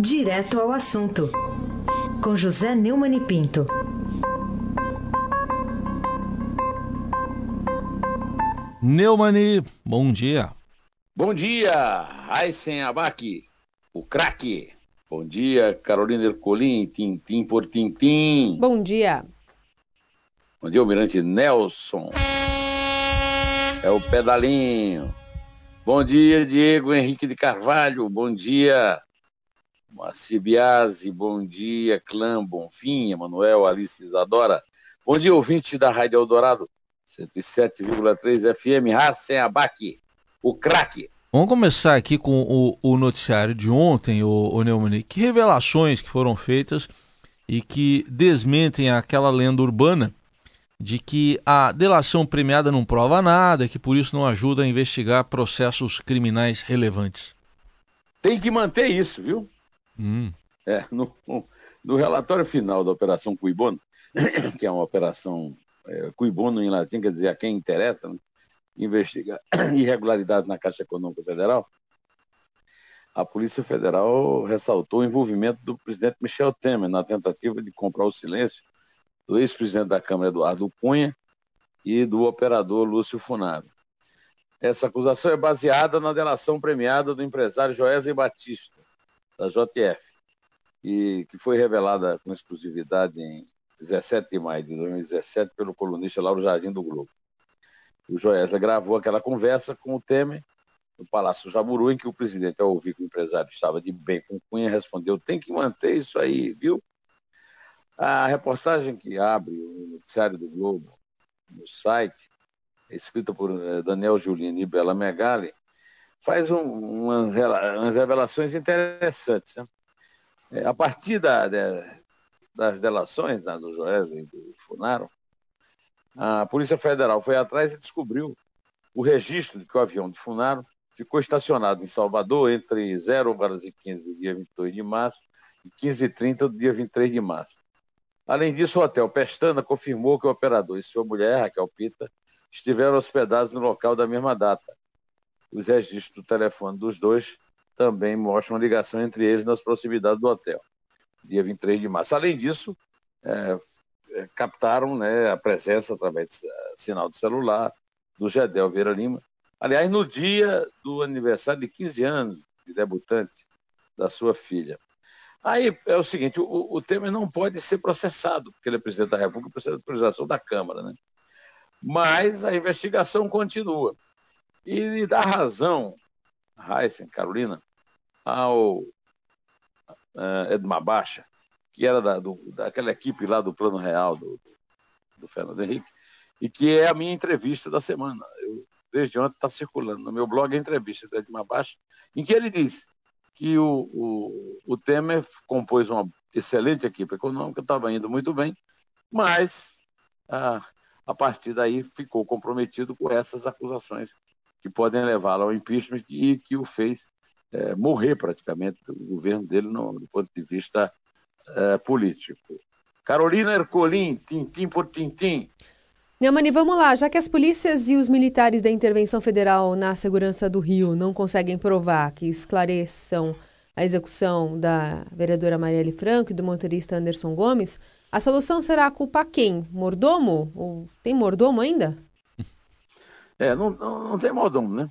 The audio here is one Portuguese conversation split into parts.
Direto ao assunto, com José Neumann e Pinto. Neumani, bom dia. Bom dia, Aysen Abac, o craque. Bom dia, Carolina Ercolim, tintim por tintim. Bom dia. Bom dia, Almirante Nelson. É o pedalinho. Bom dia, Diego Henrique de Carvalho. Bom dia, Moacir Biasi. Bom dia, Clã Bonfim, Emanuel Alice Isadora. Bom dia, ouvinte da Rádio Eldorado, 107,3 FM, Racem Abac, o craque. Vamos começar aqui com o, o noticiário de ontem, o, o Neumann. Que revelações que foram feitas e que desmentem aquela lenda urbana de que a delação premiada não prova nada, que por isso não ajuda a investigar processos criminais relevantes. Tem que manter isso, viu? Hum. É, no, no relatório final da Operação Cuibono, que é uma operação é, Cuibono em latim, quer dizer a quem interessa, né? irregularidades na Caixa Econômica Federal, a Polícia Federal ressaltou o envolvimento do presidente Michel Temer na tentativa de comprar o silêncio do ex-presidente da Câmara, Eduardo Cunha, e do operador Lúcio Funaro. Essa acusação é baseada na delação premiada do empresário Joesley Batista, da JF, e que foi revelada com exclusividade em 17 de maio de 2017 pelo colunista Lauro Jardim do Globo. O Joesley gravou aquela conversa com o Temer no Palácio Jaburu, em que o presidente, ao ouvir que o empresário estava de bem com Cunha, respondeu: tem que manter isso aí, viu? A reportagem que abre o noticiário do Globo no site, escrita por eh, Daniel Giulini e Bela Megali, faz um, umas, umas, revelações interessantes. Né? É, a partir da, das delações né, do Joesley e do Funaro, a Polícia Federal foi atrás e descobriu o registro de que o avião de Funaro ficou estacionado em Salvador entre 0 horas e 15 do dia 22 de março e 15 e 30 do dia 23 de março. Além disso, o Hotel Pestana confirmou que o operador e sua mulher, Raquel Pita, estiveram hospedados no local da mesma data. Os registros do telefone dos dois também mostram a ligação entre eles nas proximidades do hotel, dia 23 de março. Além disso, é, é, captaram né, a presença através de sinal de celular do Gedel Vieira Lima. Aliás, no dia do aniversário de 15 anos de debutante da sua filha. Aí é o seguinte: o, o Temer não pode ser processado, porque ele é presidente da República, precisa de autorização da Câmara, né? Mas a investigação continua. E dá razão, Heisen, Carolina, ao uh, Edmar Baixa, que era da, do, daquela equipe lá do Plano Real do, do Fernando Henrique, e que é a minha entrevista da semana. Eu, desde ontem está circulando no meu blog a entrevista do Edmar Baixa, em que ele diz que o, o, o Temer compôs uma excelente equipe econômica, estava indo muito bem, mas a, a partir daí ficou comprometido com essas acusações que podem levá-lo ao impeachment e que o fez é, morrer praticamente o governo dele no, do ponto de vista é, político. Carolina Ercolim, tintim por tintim. Neumani, vamos lá. Já que as polícias e os militares da intervenção federal na segurança do Rio não conseguem provar que esclareçam a execução da vereadora Marielle Franco e do motorista Anderson Gomes, a solução será culpar quem? Mordomo? Ou tem mordomo ainda? É, não, não, não tem mordomo, né?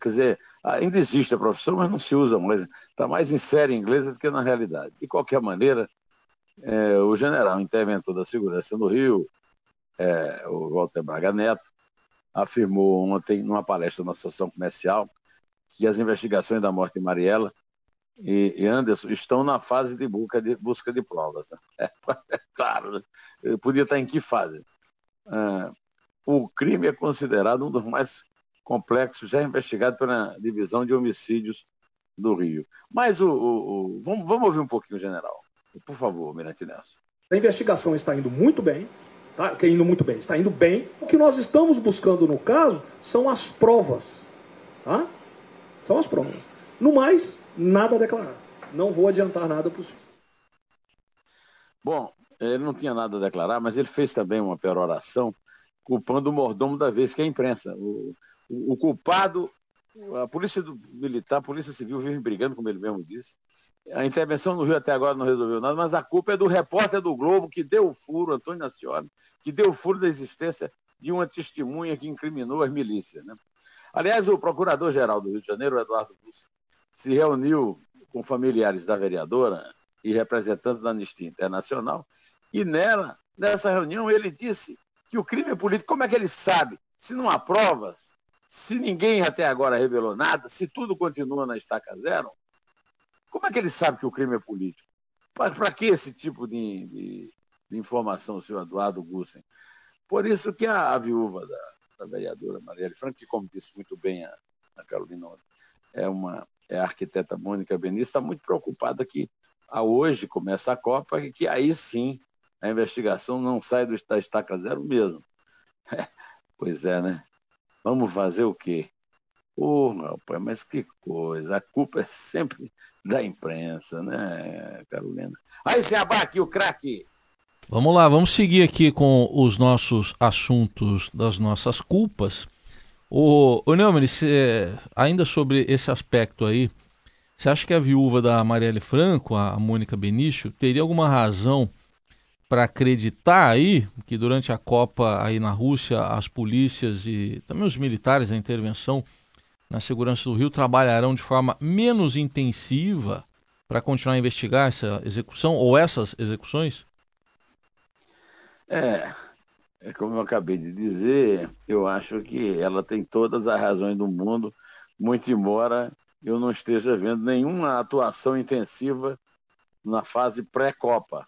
Quer dizer, ainda existe a profissão, mas não se usa mais. Está mais em série inglesa do que na realidade. De qualquer maneira, é, o general interventor da segurança no Rio, é, o Walter Braga Neto, afirmou ontem, numa palestra na Associação Comercial, que as investigações da morte de Mariela e, e Anderson estão na fase de busca de, busca de provas. Né? É, é, claro, né? podia estar em que fase? Ah, o crime é considerado um dos mais complexos já investigado pela Divisão de Homicídios do Rio. Mas o, o, o vamos, vamos ouvir um pouquinho o general. Por favor, Mirante Nelson. A investigação está indo muito bem, Tá? Que indo muito bem, está indo bem. O que nós estamos buscando no caso são as provas. Tá? São as provas. No mais, nada a declarar. Não vou adiantar nada para os Bom, ele não tinha nada a declarar, mas ele fez também uma peroração culpando o mordomo da vez, que é a imprensa. O, o, o culpado, a polícia do, militar, a polícia civil vive brigando, como ele mesmo disse, a intervenção no Rio até agora não resolveu nada, mas a culpa é do repórter do Globo que deu o furo, Antônio Nacioli, que deu o furo da existência de uma testemunha que incriminou as milícias. Né? Aliás, o procurador-geral do Rio de Janeiro, Eduardo Bussi, se reuniu com familiares da vereadora e representantes da Anistia Internacional, e nela, nessa reunião, ele disse que o crime é político. Como é que ele sabe? Se não há provas, se ninguém até agora revelou nada, se tudo continua na estaca zero, como é que ele sabe que o crime é político? Para que esse tipo de, de, de, informação, senhor Eduardo Gussen? Por isso que a, a viúva da, da vereadora Marielle Franco, que, como disse muito bem a, a Carolina, é, uma, é a arquiteta Mônica Benício, está muito preocupada que a hoje começa a Copa e que aí sim a investigação não sai do, da estaca zero mesmo. Pois é, né? Vamos fazer o quê? Ô, oh, rapaz, mas que coisa. A culpa é sempre da imprensa, né, Carolina? Aí se aqui o craque. Vamos lá, vamos seguir aqui com os nossos assuntos das nossas culpas. O, o Neumann, ainda sobre esse aspecto aí, você acha que a viúva da Marielle Franco, a Mônica Benício, teria alguma razão para acreditar aí que durante a Copa aí na Rússia as polícias e também os militares, a intervenção na segurança do Rio trabalharão de forma menos intensiva para continuar a investigar essa execução ou essas execuções? É, é como eu acabei de dizer, eu acho que ela tem todas as razões do mundo, muito embora eu não esteja vendo nenhuma atuação intensiva na fase pré-copa.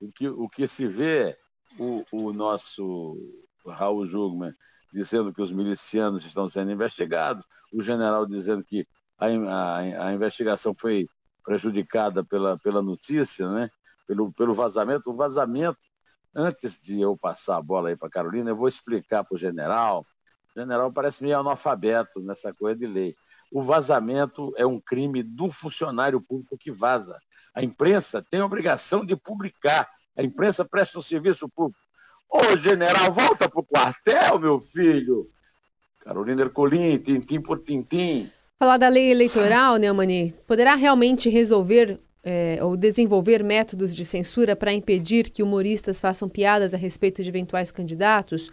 O, que, o que se vê é o, o nosso Raul Jugman dizendo que os milicianos estão sendo investigados, o general dizendo que a, a, a investigação foi prejudicada pela, pela notícia, né? pelo, pelo vazamento. O vazamento, antes de eu passar a bola aí para Carolina, eu vou explicar para o general. General parece meio analfabeto nessa coisa de lei. O vazamento é um crime do funcionário público que vaza. A imprensa tem a obrigação de publicar. A imprensa presta um serviço público. Ô, general, volta pro quartel, meu filho. Carolina Ercolim, tintim por tintim. Falar da lei eleitoral, Neumani, poderá realmente resolver é, ou desenvolver métodos de censura para impedir que humoristas façam piadas a respeito de eventuais candidatos?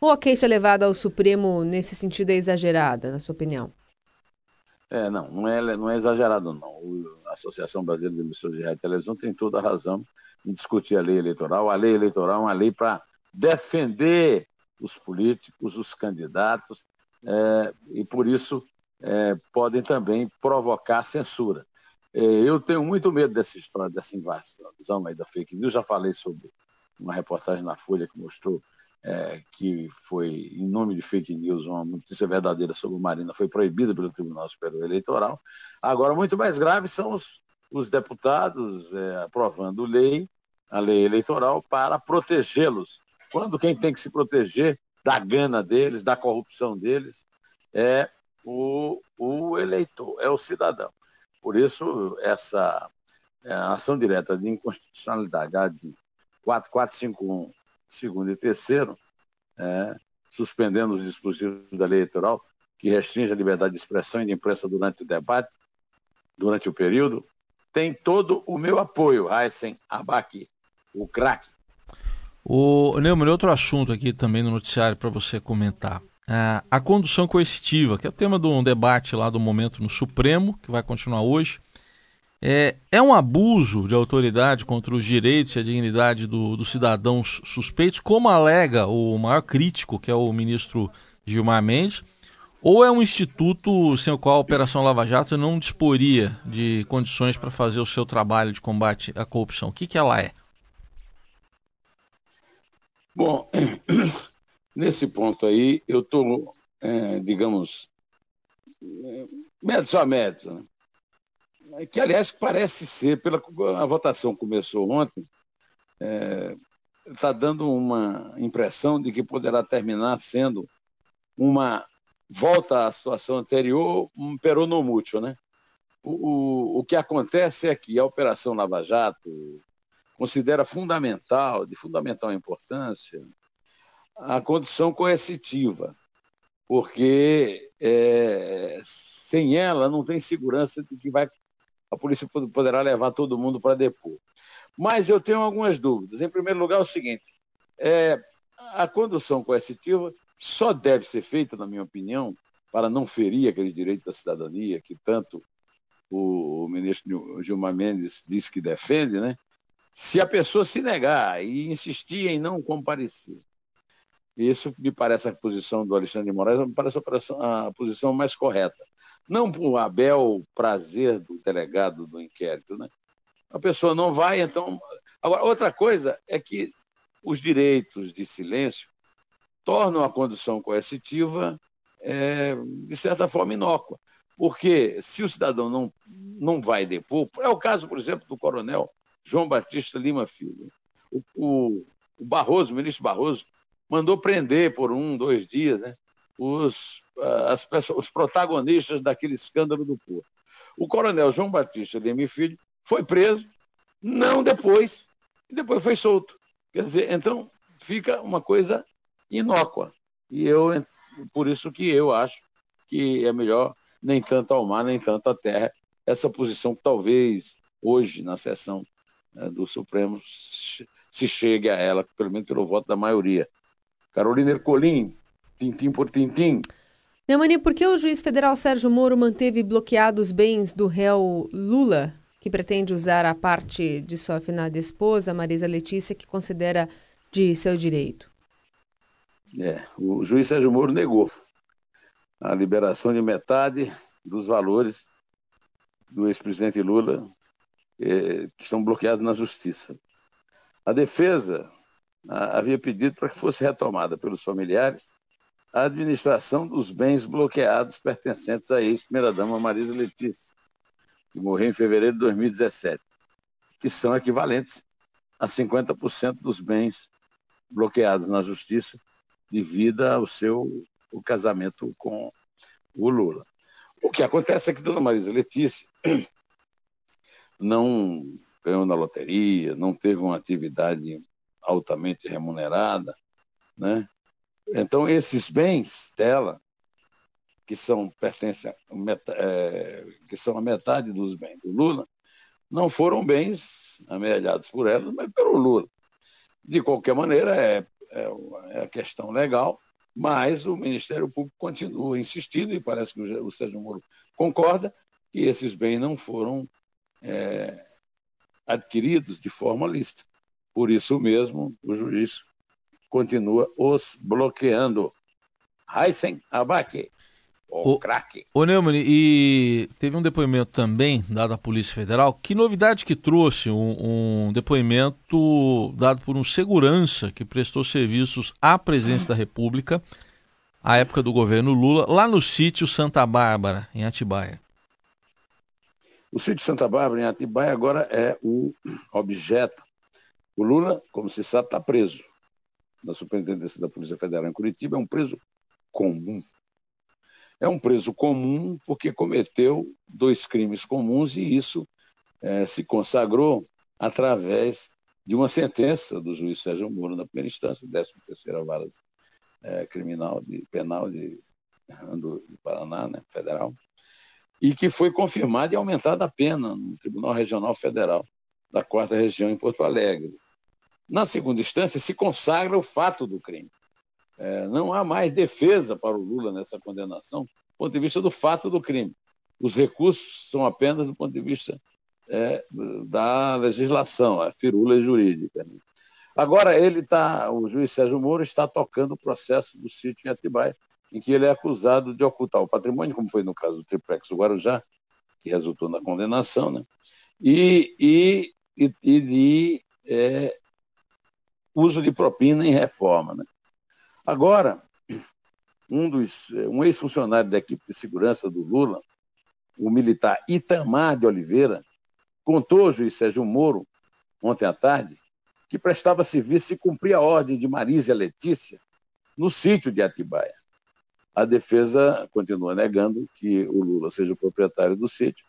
Ou a queixa levada ao Supremo nesse sentido é exagerada, na sua opinião? É, não, não é, não é exagerado, não. a Associação Brasileira de Emissoras de Rádio e Televisão tem toda a razão em discutir a lei eleitoral. A lei eleitoral é uma lei para defender os políticos, os candidatos, é, e por isso é, podem também provocar censura. É, eu tenho muito medo dessa história, dessa invasão aí da fake news. Já falei sobre uma reportagem na Folha que mostrou é, que foi, em nome de fake news, uma notícia verdadeira sobre Marina foi proibida pelo Tribunal Superior Eleitoral. Agora, muito mais grave são os, os deputados é, aprovando lei, a lei eleitoral, para protegê-los quando quem tem que se proteger da gana deles, da corrupção deles, é o, o eleitor, é o cidadão. Por isso, essa é, ação direta de inconstitucionalidade de 4451, segundo e terceiro, é, suspendendo os dispositivos da lei eleitoral que restringe a liberdade de expressão e de imprensa durante o debate, durante o período, tem todo o meu apoio, Heisen Abaki, o craque o Neumann, outro assunto aqui também no noticiário para você comentar. É, a condução coercitiva, que é o tema de um debate lá do momento no Supremo, que vai continuar hoje. É, é um abuso de autoridade contra os direitos e a dignidade do, dos cidadãos suspeitos, como alega o maior crítico, que é o ministro Gilmar Mendes, ou é um instituto sem o qual a Operação Lava Jato não disporia de condições para fazer o seu trabalho de combate à corrupção? O que, que ela é? Bom, nesse ponto aí, eu estou, é, digamos, é, médio a médio, né? Que aliás parece ser, pela a votação começou ontem, está é, tá dando uma impressão de que poderá terminar sendo uma volta à situação anterior, um peronomútil, né? O, o, o que acontece é que a Operação Lava Jato, considera fundamental, de fundamental importância, a condição coercitiva, porque é, sem ela não tem segurança de que vai a polícia poderá levar todo mundo para depor. Mas eu tenho algumas dúvidas. Em primeiro lugar, é o seguinte: é, a condução coercitiva só deve ser feita, na minha opinião, para não ferir aquele direito da cidadania que tanto o ministro Gilmar Mendes diz que defende, né? Se a pessoa se negar e insistir em não comparecer. Isso me parece a posição do Alexandre de Moraes, me parece a, a posição mais correta. Não por Abel prazer do delegado do inquérito, né? A pessoa não vai, então. Agora, outra coisa é que os direitos de silêncio tornam a condução coercitiva, é, de certa forma, inócua. Porque se o cidadão não, não vai depor, é o caso, por exemplo, do coronel João Batista Lima Filho. O, o, o Barroso, o ministro Barroso, mandou prender por um, dois dias né, os, as pessoas, os protagonistas daquele escândalo do Porto. O coronel João Batista Lima Filho foi preso, não depois, e depois foi solto. Quer dizer, então fica uma coisa inócua. E eu, por isso que eu acho que é melhor nem tanto ao mar, nem tanto à terra, essa posição que talvez hoje, na sessão né, do Supremo, se chegue a ela, pelo menos pelo voto da maioria. Carolina Ercolim, tintim por tintim. Neumani, por que o juiz federal Sérgio Moro manteve bloqueados os bens do réu Lula que pretende usar a parte de sua afinada esposa, Marisa Letícia, que considera de seu direito. É, o juiz Sérgio Moro negou a liberação de metade dos valores do ex-presidente Lula eh, que estão bloqueados na justiça. A defesa a, havia pedido para que fosse retomada pelos familiares a administração dos bens bloqueados pertencentes à ex-primeira-dama Marisa Letícia que morreu em fevereiro de 2017, que são equivalentes a 50% dos bens bloqueados na justiça devido ao seu o casamento com o Lula. O que acontece é que Dona Marisa Letícia não ganhou na loteria, não teve uma atividade altamente remunerada, né? Então esses bens dela que são pertencem é, que são a metade dos bens do Lula, não foram bens amealhados por ela, mas pelo Lula. De qualquer maneira, é, é, é a questão legal, mas o Ministério Público continua insistindo, e parece que o, o Sérgio Moro concorda, que esses bens não foram é, adquiridos de forma lícita. Por isso mesmo, o juiz continua os bloqueando. Heisen Abaque. O, o craque. Ô Neumann, e teve um depoimento também dado à Polícia Federal. Que novidade que trouxe um, um depoimento dado por um segurança que prestou serviços à presidência da República à época do governo Lula, lá no sítio Santa Bárbara, em Atibaia. O sítio Santa Bárbara, em Atibaia, agora é o objeto. O Lula, como se sabe, está preso na Superintendência da Polícia Federal em Curitiba, é um preso comum é um preso comum porque cometeu dois crimes comuns e isso é, se consagrou através de uma sentença do juiz Sérgio Moro na primeira instância, 13ª Vara é, Criminal de, Penal de, do, do Paraná, né, federal, e que foi confirmada e aumentada a pena no Tribunal Regional Federal da Quarta Região em Porto Alegre. Na segunda instância, se consagra o fato do crime. É, não há mais defesa para o Lula nessa condenação, do ponto de vista do fato do crime. Os recursos são apenas do ponto de vista é, da legislação, a firula jurídica. Né? Agora, ele tá, o juiz Sérgio Moro está tocando o processo do sítio em Atibaia, em que ele é acusado de ocultar o patrimônio, como foi no caso do triplex do Guarujá, que resultou na condenação, né? e, e, e, de é, uso de propina em reforma. Né? Agora, um, um ex-funcionário da equipe de segurança do Lula, o militar Itamar de Oliveira, contou ao juiz Sérgio Moro, ontem à tarde, que prestava serviço e cumpria a ordem de Marísia Letícia no sítio de Atibaia. A defesa continua negando que o Lula seja o proprietário do sítio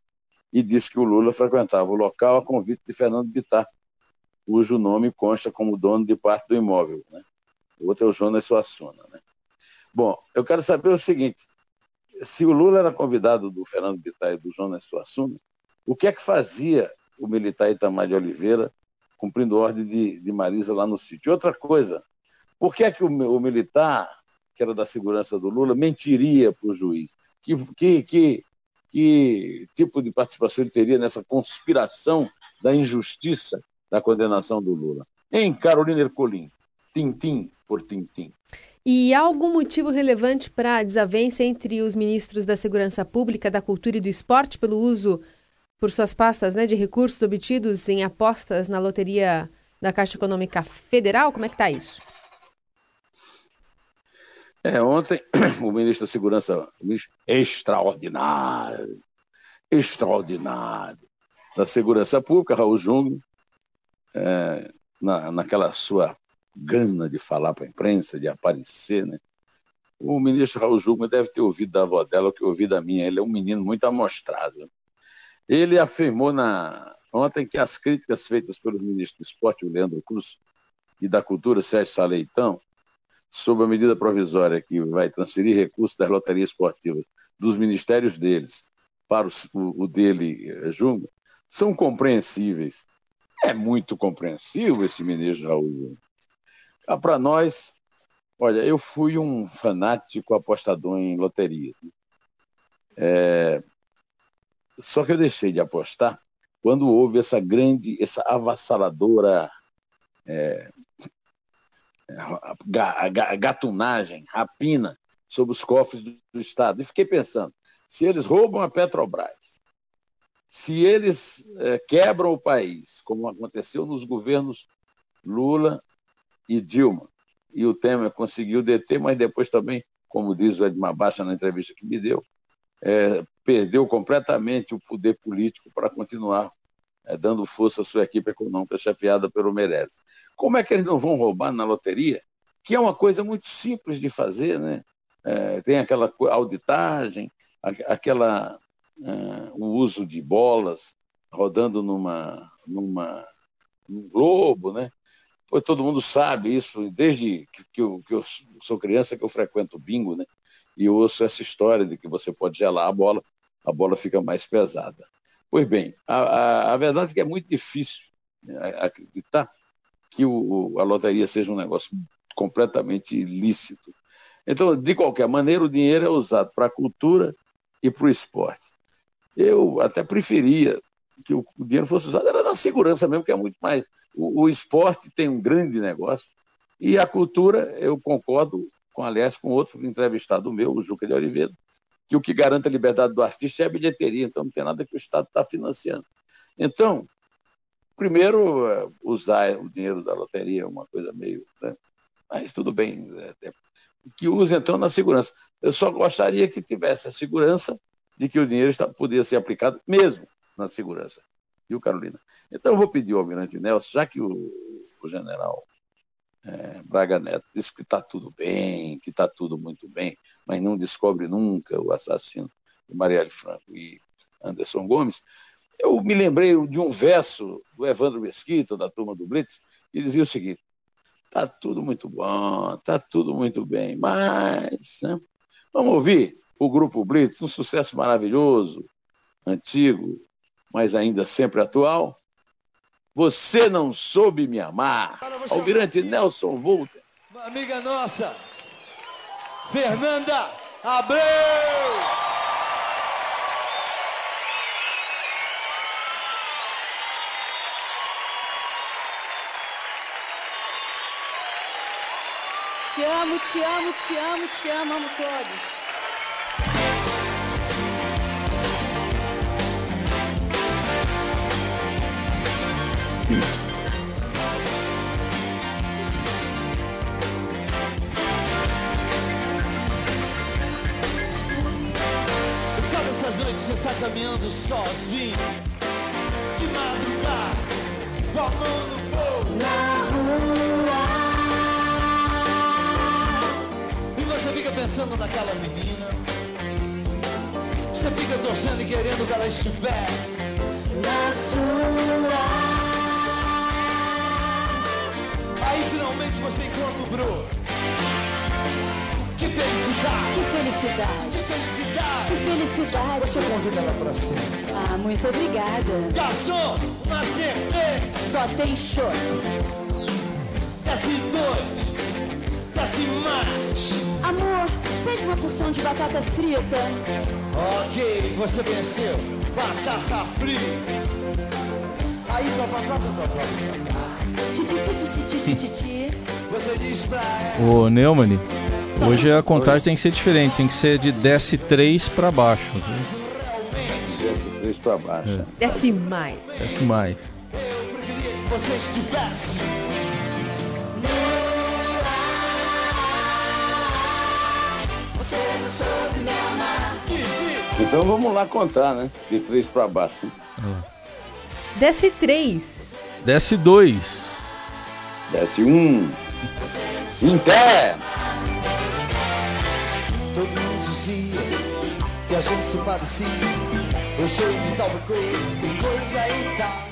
e diz que o Lula frequentava o local a convite de Fernando Bittar, cujo nome consta como dono de parte do imóvel. Né? o outro é o Jonas Suassuna. Né? Bom, eu quero saber o seguinte: se o Lula era convidado do Fernando Bittar e do Jonas Suassuna, O que é que fazia o militar Itamar de Oliveira cumprindo ordem de, de Marisa lá no sítio? Outra coisa, por que é que o, o militar, que era da segurança do Lula, mentiria para o juiz? Que, que, que, que tipo de participação ele teria nessa conspiração da injustiça da condenação do Lula? Em Carolina Ercolim, tintim por tintim. E há algum motivo relevante para a desavença entre os ministros da Segurança Pública, da Cultura e do Esporte pelo uso por suas pastas né, de recursos obtidos em apostas na loteria da Caixa Econômica Federal? Como é que está isso? É, ontem o ministro da Segurança, ministro extraordinário, extraordinário da Segurança Pública, Raul Jung, é, na, naquela sua gana de falar para a imprensa, de aparecer, né? O ministro Raul Jugman deve ter ouvido da avó dela o que ouvi da minha. Ele é um menino muito amostrado. Ele afirmou na ontem que as críticas feitas pelo ministro do Esporte, o Leandro Cruz, e da Cultura, Sérgio Saleitão, sobre a medida provisória que vai transferir recursos das loterias esportivas dos ministérios deles para o, o, dele, eh, Jungmann, são compreensíveis. É muito compreensível esse ministro Raul. Ah, Para nós, olha, eu fui um fanático apostador em loteria. É... Só que eu deixei de apostar quando houve essa grande, essa avassaladora é... gatunagem, rapina sobre os cofres do Estado. E fiquei pensando, se eles roubam a Petrobras, se eles é, quebram o país, como aconteceu nos governos Lula e Dilma. E o Temer conseguiu deter, mas depois também, como diz o Edmar Baixa na entrevista que me deu, é, perdeu completamente o poder político para continuar é, dando força à sua equipe econômica chefiada pelo Meirelles. Como é que eles não vão roubar na loteria? Que é uma coisa muito simples de fazer, né? É, tem aquela auditagem, aquela uh, o uso de bolas rodando numa, numa num globo, né? Pois todo mundo sabe isso, desde que, que, eu, que eu sou criança que eu frequento bingo, né? E ouço essa história de que você pode gelar a bola, a bola fica mais pesada. Pois bem, a, a, a verdade é que é muito difícil né, acreditar que o, a loteria seja um negócio completamente ilícito. Então, de qualquer maneira, o dinheiro é usado para a cultura e para o esporte. Eu até preferia que o dinheiro fosse usado era na segurança mesmo, que é muito mais. O, o, esporte tem um grande negócio e a cultura, eu concordo com, aliás, com outro entrevistado meu, o Juca de Oliveira, que o que garante a liberdade do artista é a bilheteria, então não tem nada que o Estado está financiando. Então, primeiro, é, usar o dinheiro da loteria é uma coisa meio. Né? Mas tudo bem, é, é, que use então na segurança. Eu só gostaria que tivesse a segurança de que o dinheiro está, podia ser aplicado mesmo na segurança. Viu, Carolina? Então eu vou pedir ao Almirante Nelson, já que o, o general é, Braga Neto disse que está tudo bem, que está tudo muito bem, mas não descobre nunca o assassino de Marielle Franco e Anderson Gomes, eu me lembrei de um verso do Evandro Mesquita, da turma do Blitz, que dizia o seguinte: está tudo muito bom, está tudo muito bem, mas. Né? Vamos ouvir o Grupo Blitz, um sucesso maravilhoso, antigo, mas ainda sempre atual. Você não soube me amar. Almirante Nelson Volta. Uma amiga nossa, Fernanda Abreu. Te amo, te amo, te amo, te amo, amo todos. Noites você está caminhando sozinho. De madrugada Com a mão no bolso. Na rua. E você fica pensando naquela menina. Você fica torcendo e querendo que ela estivesse. Na sua. Aí finalmente você encontra o Bro Que felicidade! Que felicidade! Que felicidade! Que felicidade! Você convida ela pra cima. Ah, muito obrigada. Garçom, uma cerveja! Só tem shot. Desce dois, desce mais. Amor, pede uma porção de batata frita. Ok, você venceu. Batata frita. Aí, tua batata, tua batata. Você diz pra ela. Ô, Neumann. Hoje a contagem Hoje... tem que ser diferente, tem que ser de DS3 para baixo. DS3 para baixo. É. Desce mais. Desce mais. Então vamos lá contar, né? De 3 para baixo. Desce 3. Desce 2. Desce 1. Em pé dizia que a gente se parecia. Eu sou de tal coisa e tal.